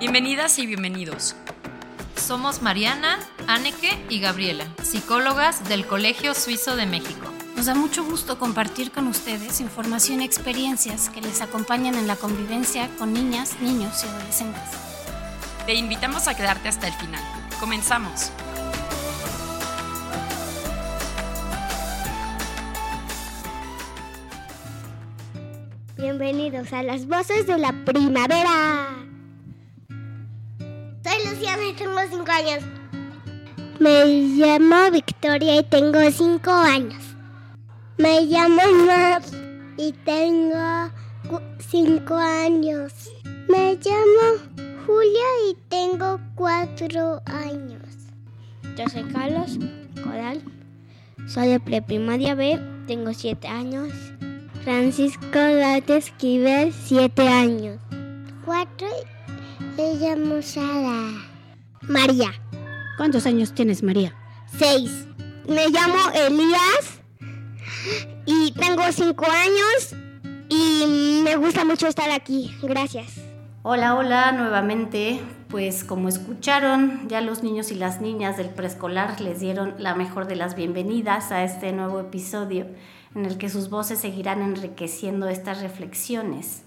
Bienvenidas y bienvenidos. Somos Mariana, Anneke y Gabriela, psicólogas del Colegio Suizo de México. Nos da mucho gusto compartir con ustedes información y experiencias que les acompañan en la convivencia con niñas, niños y adolescentes. Te invitamos a quedarte hasta el final. Comenzamos. Bienvenidos a las voces de la primavera. Y tengo 5 años. Me llamo Victoria y tengo 5 años. Me llamo Maps y tengo 5 años. Me llamo Julia y tengo 4 años. Yo soy Carlos Coral. Soy de preprimaria B, tengo 7 años. Francisco Late Esquivel, 7 años. 4 me llamo Sara. María. ¿Cuántos años tienes, María? 6. Me llamo Elías y tengo 5 años y me gusta mucho estar aquí. Gracias. Hola, hola, nuevamente. Pues como escucharon, ya los niños y las niñas del preescolar les dieron la mejor de las bienvenidas a este nuevo episodio en el que sus voces seguirán enriqueciendo estas reflexiones.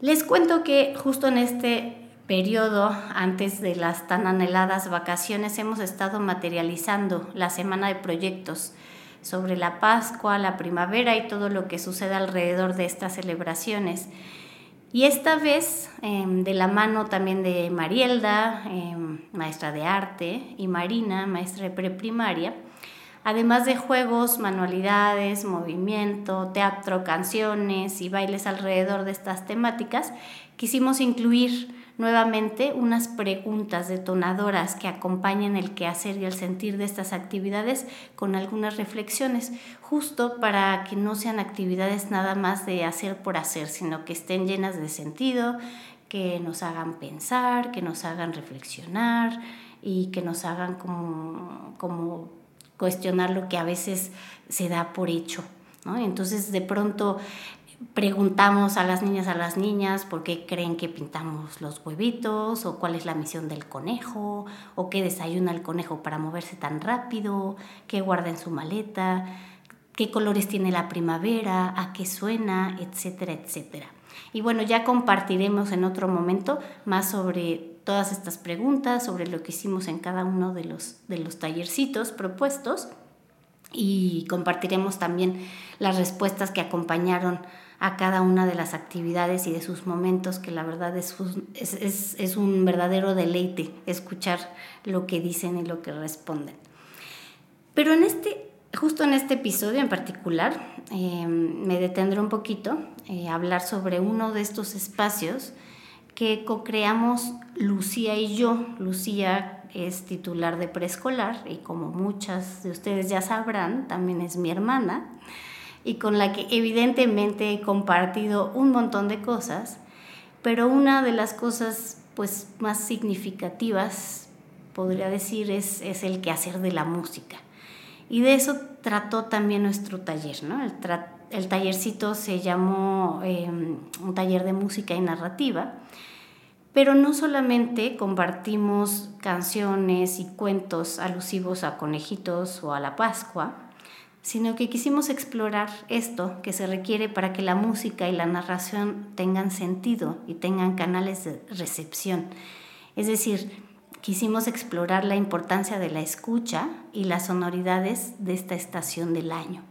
Les cuento que justo en este periodo, antes de las tan anheladas vacaciones, hemos estado materializando la semana de proyectos sobre la Pascua, la primavera y todo lo que sucede alrededor de estas celebraciones. Y esta vez, em, de la mano también de Marielda, em, maestra de arte, y Marina, maestra de preprimaria, además de juegos, manualidades, movimiento, teatro, canciones y bailes alrededor de estas temáticas, quisimos incluir nuevamente unas preguntas detonadoras que acompañen el quehacer y el sentir de estas actividades con algunas reflexiones, justo para que no sean actividades nada más de hacer por hacer, sino que estén llenas de sentido, que nos hagan pensar, que nos hagan reflexionar y que nos hagan como, como cuestionar lo que a veces se da por hecho. ¿no? Entonces de pronto preguntamos a las niñas a las niñas por qué creen que pintamos los huevitos o cuál es la misión del conejo o qué desayuna el conejo para moverse tan rápido, qué guarda en su maleta, qué colores tiene la primavera, a qué suena, etcétera, etcétera. Y bueno, ya compartiremos en otro momento más sobre todas estas preguntas, sobre lo que hicimos en cada uno de los, de los tallercitos propuestos y compartiremos también las respuestas que acompañaron a cada una de las actividades y de sus momentos, que la verdad es, es, es, un verdadero deleite escuchar lo que dicen y lo que responden. Pero en este, justo en este episodio en particular, eh, me detendré un poquito eh, a hablar sobre uno de estos espacios que co-creamos Lucía y yo. Lucía es titular de preescolar y como muchas de ustedes ya sabrán, también es mi hermana y con la que evidentemente he compartido un montón de cosas, pero una de las cosas pues más significativas, podría decir, es, es el quehacer de la música. Y de eso trató también nuestro taller, ¿no? El, el tallercito se llamó em, un taller de música y narrativa, pero no solamente compartimos canciones y cuentos alusivos a conejitos o a la Pascua, sino que quisimos explorar esto que se requiere para que la música y la narración tengan sentido y tengan canales de recepción. Es decir, quisimos explorar la importancia de la escucha y las sonoridades de esta estación del año.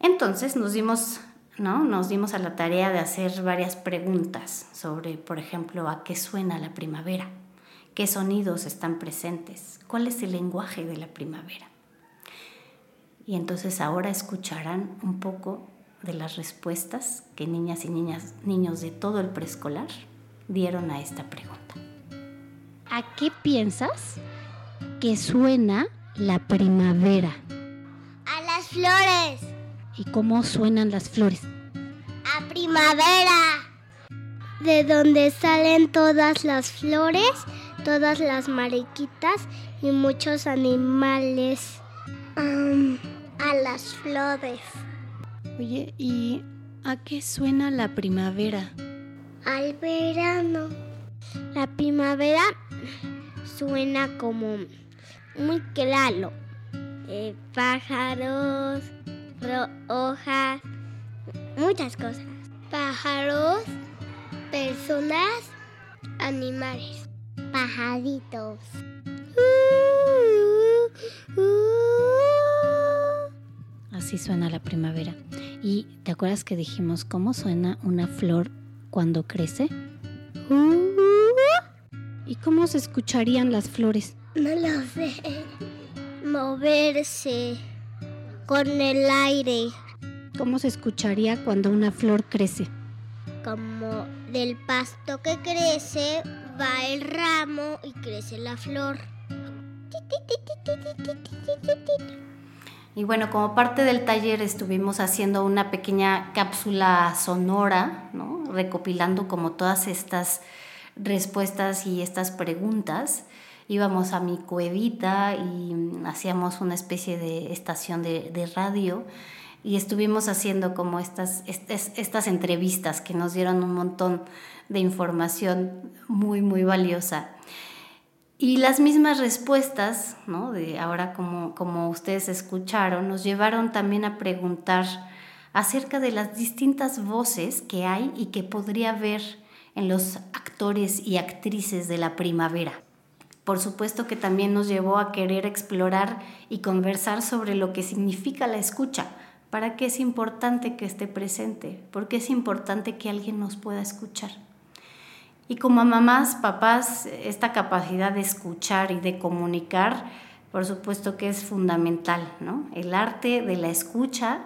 Entonces nos dimos, ¿no? nos dimos a la tarea de hacer varias preguntas sobre, por ejemplo, a qué suena la primavera, qué sonidos están presentes, cuál es el lenguaje de la primavera. Y entonces ahora escucharán un poco de las respuestas que niñas y niñas, niños de todo el preescolar dieron a esta pregunta. ¿A qué piensas que suena la primavera? A las flores. ¿Y cómo suenan las flores? A primavera. De donde salen todas las flores, todas las mariquitas y muchos animales a las flores. Oye, ¿y a qué suena la primavera? Al verano. La primavera suena como muy claro. Eh, pájaros, hojas, muchas cosas. Pájaros, personas, animales, pajaritos. Así suena la primavera. ¿Y te acuerdas que dijimos cómo suena una flor cuando crece? ¿Y cómo se escucharían las flores? No lo sé. Moverse con el aire. ¿Cómo se escucharía cuando una flor crece? Como del pasto que crece va el ramo y crece la flor. Y bueno, como parte del taller estuvimos haciendo una pequeña cápsula sonora, ¿no? recopilando como todas estas respuestas y estas preguntas. Íbamos a mi cuevita y hacíamos una especie de estación de, radio y estuvimos haciendo como estas, estas entrevistas que nos dieron un montón de información muy, muy valiosa. Y las mismas respuestas, ¿no? de ahora como, como ustedes escucharon, nos llevaron también a preguntar acerca de las distintas voces que hay y que podría haber en los actores y actrices de la primavera. Por supuesto que también nos llevó a querer explorar y conversar sobre lo que significa la escucha, para qué es importante que esté presente, por qué es importante que alguien nos pueda escuchar. Y como mamás, papás, esta capacidad de escuchar y de comunicar, por supuesto que es fundamental, ¿no? El arte de la escucha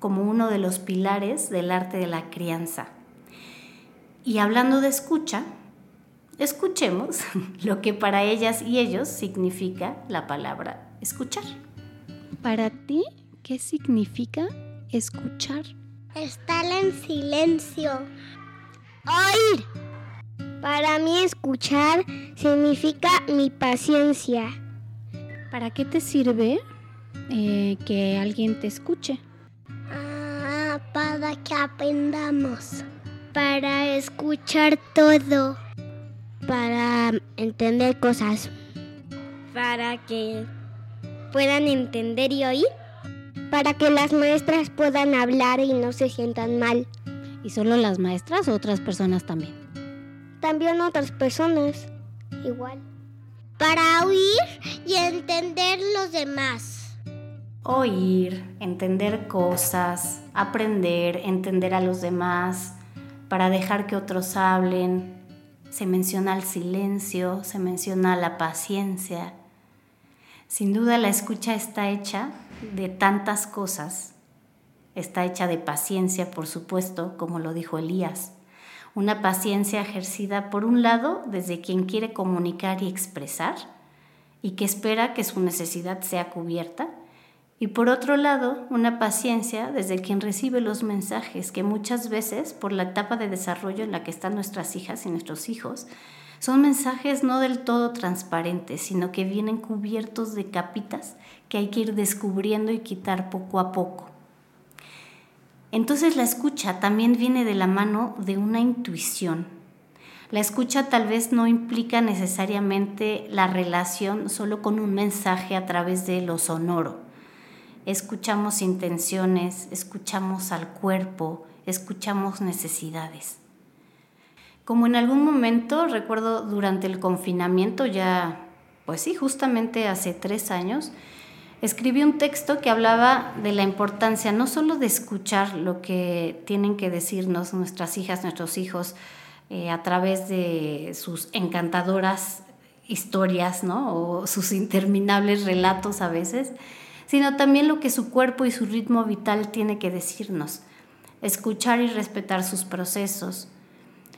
como uno de los pilares del arte de la crianza. Y hablando de escucha, escuchemos lo que para ellas y ellos significa la palabra escuchar. Para ti, ¿qué significa escuchar? Estar en silencio. Oír. Para mí escuchar significa mi paciencia. ¿Para qué te sirve eh, que alguien te escuche? Ah, para que aprendamos. Para escuchar todo. Para entender cosas. Para que puedan entender y oír. Para que las maestras puedan hablar y no se sientan mal. ¿Y solo las maestras o otras personas también? También otras personas igual. Para oír y entender los demás. Oír, entender cosas, aprender, entender a los demás, para dejar que otros hablen. Se menciona el silencio, se menciona la paciencia. Sin duda la escucha está hecha de tantas cosas. Está hecha de paciencia, por supuesto, como lo dijo Elías una paciencia ejercida por un lado desde quien quiere comunicar y expresar y que espera que su necesidad sea cubierta, y por otro lado una paciencia desde quien recibe los mensajes que muchas veces por la etapa de desarrollo en la que están nuestras hijas y nuestros hijos, son mensajes no del todo transparentes, sino que vienen cubiertos de capitas que hay que ir descubriendo y quitar poco a poco. Entonces la escucha también viene de la mano de una intuición. La escucha tal vez no implica necesariamente la relación solo con un mensaje a través de lo sonoro. Escuchamos intenciones, escuchamos al cuerpo, escuchamos necesidades. Como en algún momento, recuerdo durante el confinamiento, ya, pues sí, justamente hace tres años, escribí un texto que hablaba de la importancia no solo de escuchar lo que tienen que decirnos nuestras hijas, nuestros hijos, eh, a través de sus encantadoras historias, ¿no? O sus interminables relatos a veces, sino también lo que su cuerpo y su ritmo vital tiene que decirnos. Escuchar y respetar sus procesos,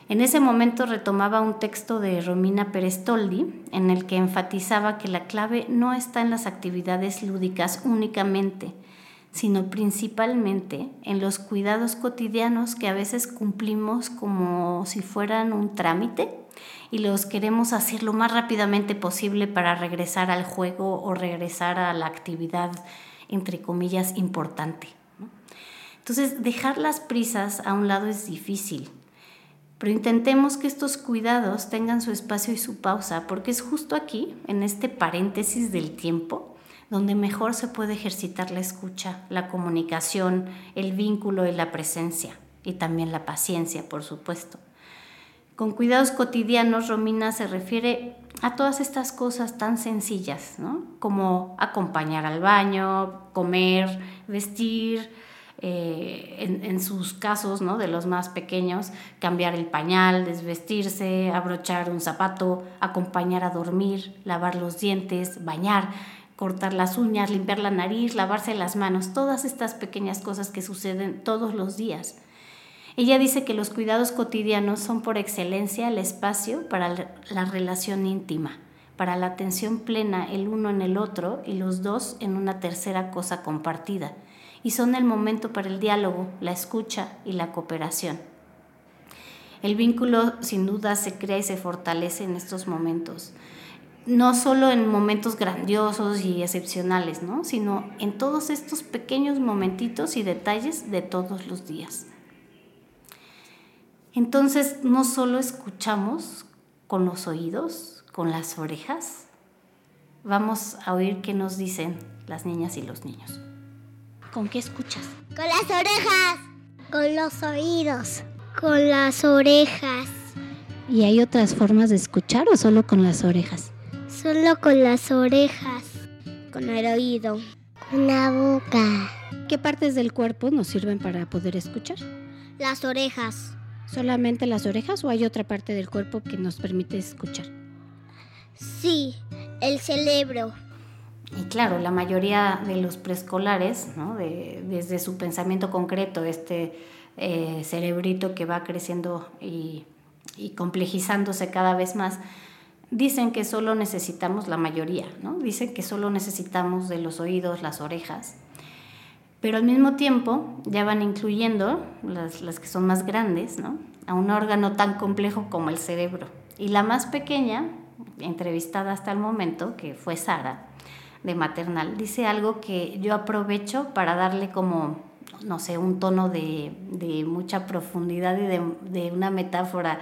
en ese momento retomaba un texto de Romina Perestoldi en el que enfatizaba que la clave no está en las actividades lúdicas únicamente, sino principalmente en los cuidados cotidianos que a veces cumplimos como si fueran un trámite y los queremos hacer lo más rápidamente posible para regresar al juego o regresar a la actividad, entre comillas, importante. Entonces, dejar las prisas a un lado es difícil Pero intentemos que estos cuidados tengan su espacio y su pausa, porque es justo aquí, en este paréntesis del tiempo, donde mejor se puede ejercitar la escucha, la comunicación, el vínculo y la presencia, y también la paciencia, por supuesto. Con cuidados cotidianos, Romina se refiere a todas estas cosas tan sencillas, ¿no? Como acompañar al baño, comer, vestir, eh, en, sus casos, ¿no? de los más pequeños, cambiar el pañal, desvestirse, abrochar un zapato, acompañar a dormir, lavar los dientes, bañar, cortar las uñas, limpiar la nariz, lavarse las manos, todas estas pequeñas cosas que suceden todos los días. Ella dice que los cuidados cotidianos son por excelencia el espacio para la relación íntima, para la atención plena el uno en el otro y los dos en una tercera cosa compartida y son el momento para el diálogo, la escucha y la cooperación. El vínculo sin duda se crea y se fortalece en estos momentos, no solo en momentos grandiosos y excepcionales, ¿no? sino en todos estos pequeños momentitos y detalles de todos los días. Entonces, no solo escuchamos con los oídos, con las orejas, vamos a oír qué nos dicen las niñas y los niños. ¿Con qué escuchas? Con las orejas. Con los oídos. Con las orejas. ¿Y hay otras formas de escuchar o solo con las orejas? Solo con las orejas. Con el oído. Con la boca. ¿Qué partes del cuerpo nos sirven para poder escuchar? Las orejas. ¿Solamente las orejas o hay otra parte del cuerpo que nos permite escuchar? Sí, el cerebro. Y claro, la mayoría de los preescolares, desde su pensamiento concreto, este eh, cerebrito que va creciendo y, y, complejizándose cada vez más, dicen que solo necesitamos, la mayoría, ¿no? dicen que solo necesitamos de los oídos, las orejas, pero al mismo tiempo ya van incluyendo las, las que son más grandes, ¿no? a un órgano tan complejo como el cerebro. Y la más pequeña, entrevistada hasta el momento, que fue Sara, de maternal. Dice algo que yo aprovecho para darle como, no sé, un tono de, mucha profundidad y de, una metáfora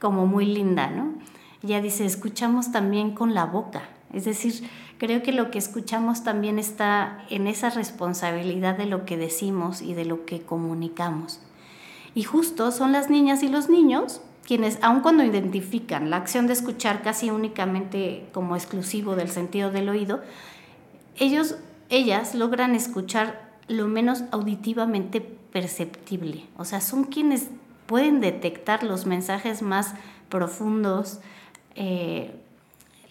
como muy linda, ¿no? Ella dice, escuchamos también con la boca. Es decir, creo que lo que escuchamos también está en esa responsabilidad de lo que decimos y de lo que comunicamos. Y justo son las niñas y los niños quienes, aun cuando identifican la acción de escuchar casi únicamente como exclusivo del sentido del oído, ellos, ellas logran escuchar lo menos auditivamente perceptible. O sea, son quienes pueden detectar los mensajes más profundos, eh,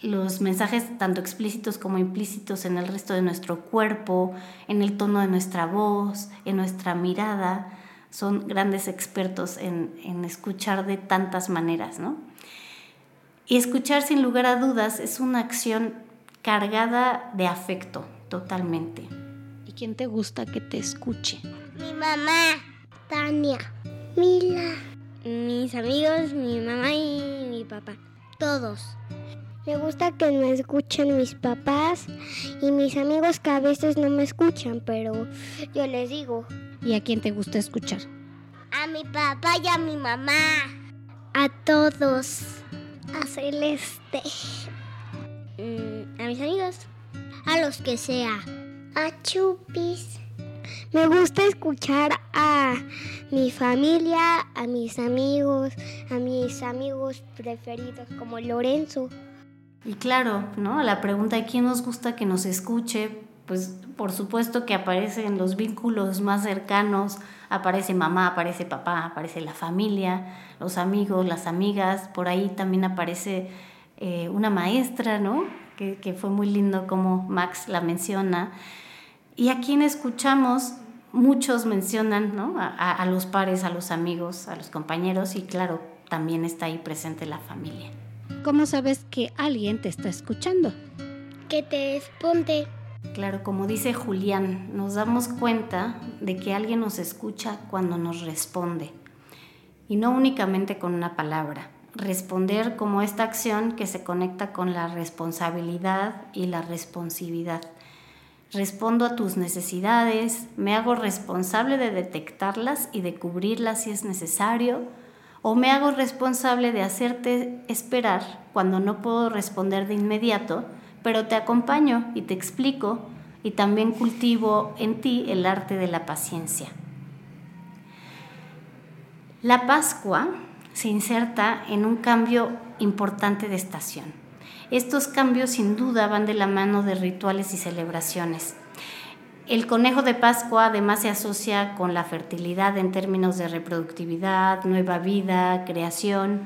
los mensajes tanto explícitos como implícitos en el resto de nuestro cuerpo, en el tono de nuestra voz, en nuestra mirada. Son grandes expertos en, en escuchar de tantas maneras, ¿no? Y escuchar sin lugar a dudas es una acción cargada de afecto, totalmente. ¿Y quién te gusta que te escuche? Mi mamá, Tania, Mila, mis amigos, mi mamá y mi papá. Todos. Me gusta que me escuchen mis papás y mis amigos que a veces no me escuchan, pero yo les digo. ¿Y a quién te gusta escuchar? A mi papá y a mi mamá. A todos. A Celeste. Mm, a mis amigos. A los que sea. A Chupis. Me gusta escuchar a mi familia, a mis amigos, a mis amigos preferidos como Lorenzo. Y claro, ¿no? La pregunta de quién nos gusta que nos escuche, pues por supuesto que aparecen los vínculos más cercanos, aparece mamá, aparece papá, aparece la familia, los amigos, las amigas, por ahí también aparece eh, una maestra, ¿no? Que, fue muy lindo como Max la menciona. Y a quien escuchamos, muchos mencionan ¿no? a, a los pares, a los amigos, a los compañeros y claro, también está ahí presente la familia. ¿Cómo sabes que alguien te está escuchando? Que te responde. Claro, como dice Julián, nos damos cuenta de que alguien nos escucha cuando nos responde. Y no únicamente con una palabra responder como esta acción que se conecta con la responsabilidad y la responsividad. Respondo a tus necesidades, me hago responsable de detectarlas y de cubrirlas si es necesario, o me hago responsable de hacerte esperar cuando no puedo responder de inmediato, pero te acompaño y te explico y también cultivo en ti el arte de la paciencia. La Pascua se inserta en un cambio importante de estación. Estos cambios sin duda van de la mano de rituales y celebraciones. El conejo de Pascua además se asocia con la fertilidad en términos de reproductividad, nueva vida, creación.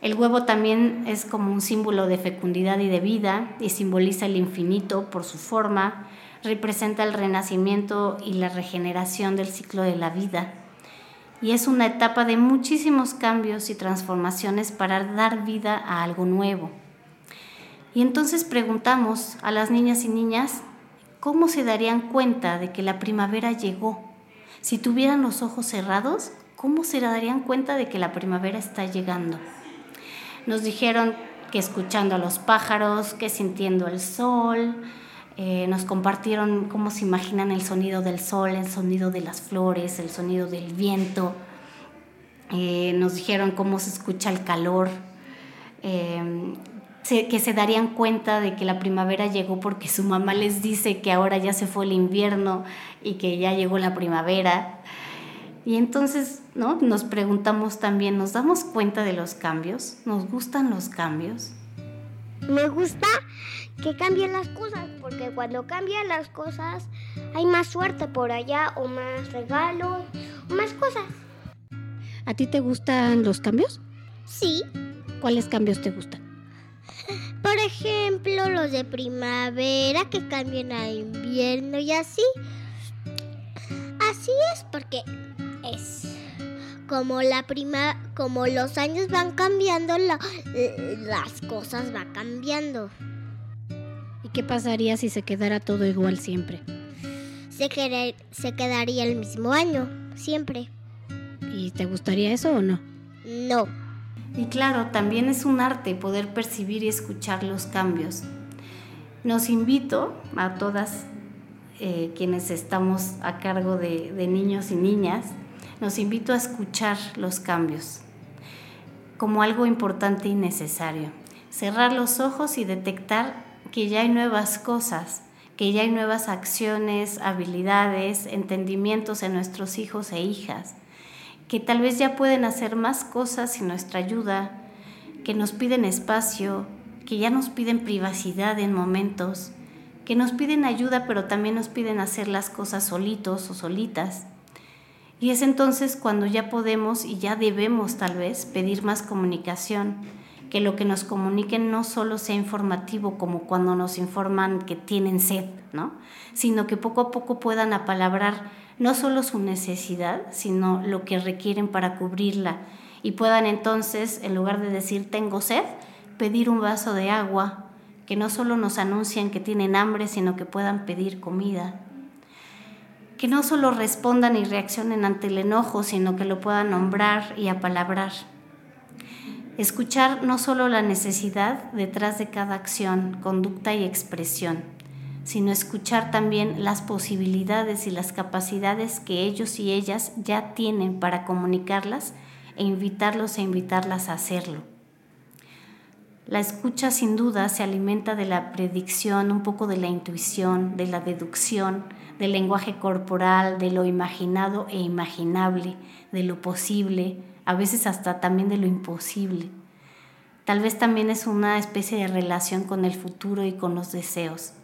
El huevo también es como un símbolo de fecundidad y de vida y simboliza el infinito por su forma, representa el renacimiento y la regeneración del ciclo de la vida. Y es una etapa de muchísimos cambios y transformaciones para dar vida a algo nuevo. Y entonces preguntamos a las niñas y niñas ¿cómo se darían cuenta de que la primavera llegó? Si tuvieran los ojos cerrados, ¿cómo se darían cuenta de que la primavera está llegando? Nos dijeron que escuchando a los pájaros, que sintiendo el sol, eh, nos compartieron cómo se imaginan el sonido del sol, el sonido de las flores, el sonido del viento. Eh, nos dijeron cómo se escucha el calor. Eh, que se darían cuenta de que la primavera llegó porque su mamá les dice que ahora ya se fue el invierno y que ya llegó la primavera. Y entonces, ¿no? Nos preguntamos también, ¿nos damos cuenta de los cambios? ¿Nos gustan los cambios? Me gusta que cambien las cosas, porque cuando cambian las cosas hay más suerte por allá o más regalos o más cosas. ¿A ti te gustan los cambios? Sí. ¿Cuáles cambios te gustan? Por ejemplo, los de primavera que cambian a invierno y así. Así es porque es como la prima, como los años van cambiando, las cosas van cambiando. ¿Y qué pasaría si se quedara todo igual siempre? Se, se quedaría el mismo año, siempre. ¿Y te gustaría eso o no? No. Y claro, también es un arte poder percibir y escuchar los cambios. Nos invito a todas eh, quienes estamos a cargo de, de niños y niñas, nos invito a escuchar los cambios como algo importante y necesario. Cerrar los ojos y detectar que ya hay nuevas cosas, que ya hay nuevas acciones, habilidades, entendimientos en nuestros hijos e hijas que tal vez ya pueden hacer más cosas sin nuestra ayuda, que nos piden espacio, que ya nos piden privacidad en momentos, que nos piden ayuda pero también nos piden hacer las cosas solitos o solitas. Y es entonces cuando ya podemos y ya debemos tal vez pedir más comunicación, que lo que nos comuniquen no solo sea informativo como cuando nos informan que tienen sed, ¿no? sino que poco a poco puedan apalabrar no solo su necesidad, sino lo que requieren para cubrirla y puedan entonces, en lugar de decir tengo sed, pedir un vaso de agua, que no solo nos anuncien que tienen hambre, sino que puedan pedir comida. Que no solo respondan y reaccionen ante el enojo, sino que lo puedan nombrar y apalabrar. Escuchar no solo la necesidad detrás de cada acción, conducta y expresión, sino escuchar también las posibilidades y las capacidades que ellos y ellas ya tienen para comunicarlas e invitarlos e invitarlas a hacerlo. La escucha sin duda se alimenta de la predicción, un poco de la intuición, de la deducción, del lenguaje corporal, de lo imaginado e imaginable, de lo posible, a veces hasta también de lo imposible. Tal vez también es una especie de relación con el futuro y con los deseos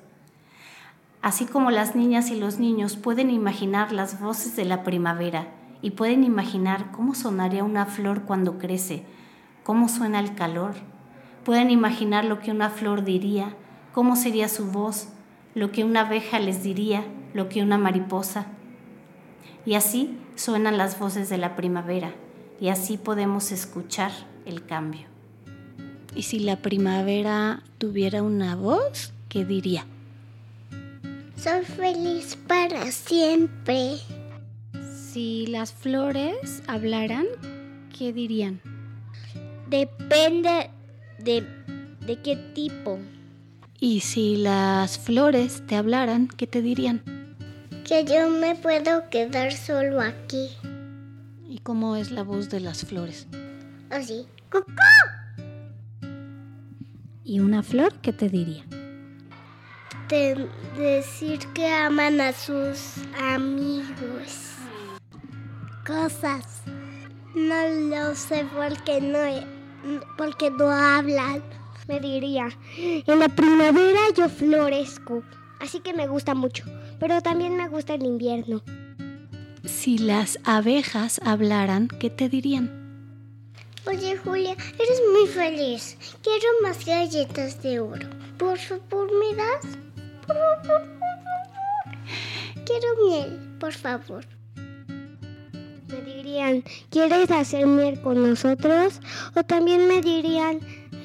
así como las niñas y los niños pueden imaginar las voces de la primavera y pueden imaginar cómo sonaría una flor cuando crece, cómo suena el calor, pueden imaginar lo que una flor diría, cómo sería su voz, lo que una abeja les diría, lo que una mariposa. Y así suenan las voces de la primavera y así podemos escuchar el cambio. ¿Y si la primavera tuviera una voz, qué diría? Soy feliz para siempre. Si las flores hablaran, ¿qué dirían? Depende de, de qué tipo. Y si las flores te hablaran, ¿qué te dirían? Que yo me puedo quedar solo aquí. ¿Y cómo es la voz de las flores? Así. ¡Cucú! ¿Y una flor qué te diría? De decir que aman a sus amigos. Cosas. No lo sé porque no, porque no hablan. Me diría, en la primavera yo florezco, así que me gusta mucho, pero también me gusta el invierno. Si las abejas hablaran, ¿qué te dirían? Oye, Julia, eres muy feliz. Quiero más galletas de oro. Por favor, ¿me das? Por favor, por favor. Quiero miel, por favor. Me dirían, ¿quieres hacer miel con nosotros? O también me dirían,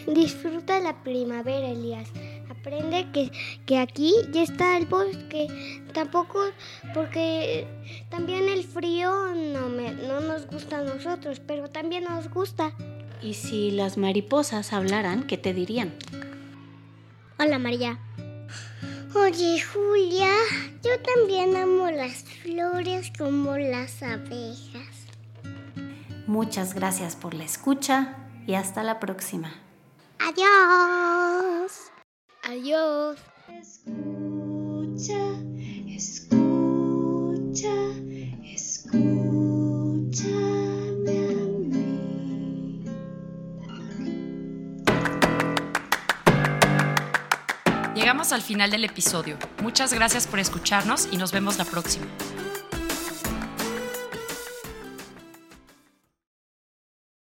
disfruta la primavera, Elías. Aprende que, que aquí ya está el bosque. Tampoco, porque también el frío no, me, no nos gusta a nosotros, pero también nos gusta. ¿Y si las mariposas hablaran, qué te dirían? Hola, María. Oye, Julia, yo también amo las flores como las abejas. Muchas gracias por la escucha y hasta la próxima. Adiós. Adiós. Escucha, escucha, escúchame a mí. Llegamos al final del episodio. Muchas gracias por escucharnos y nos vemos la próxima.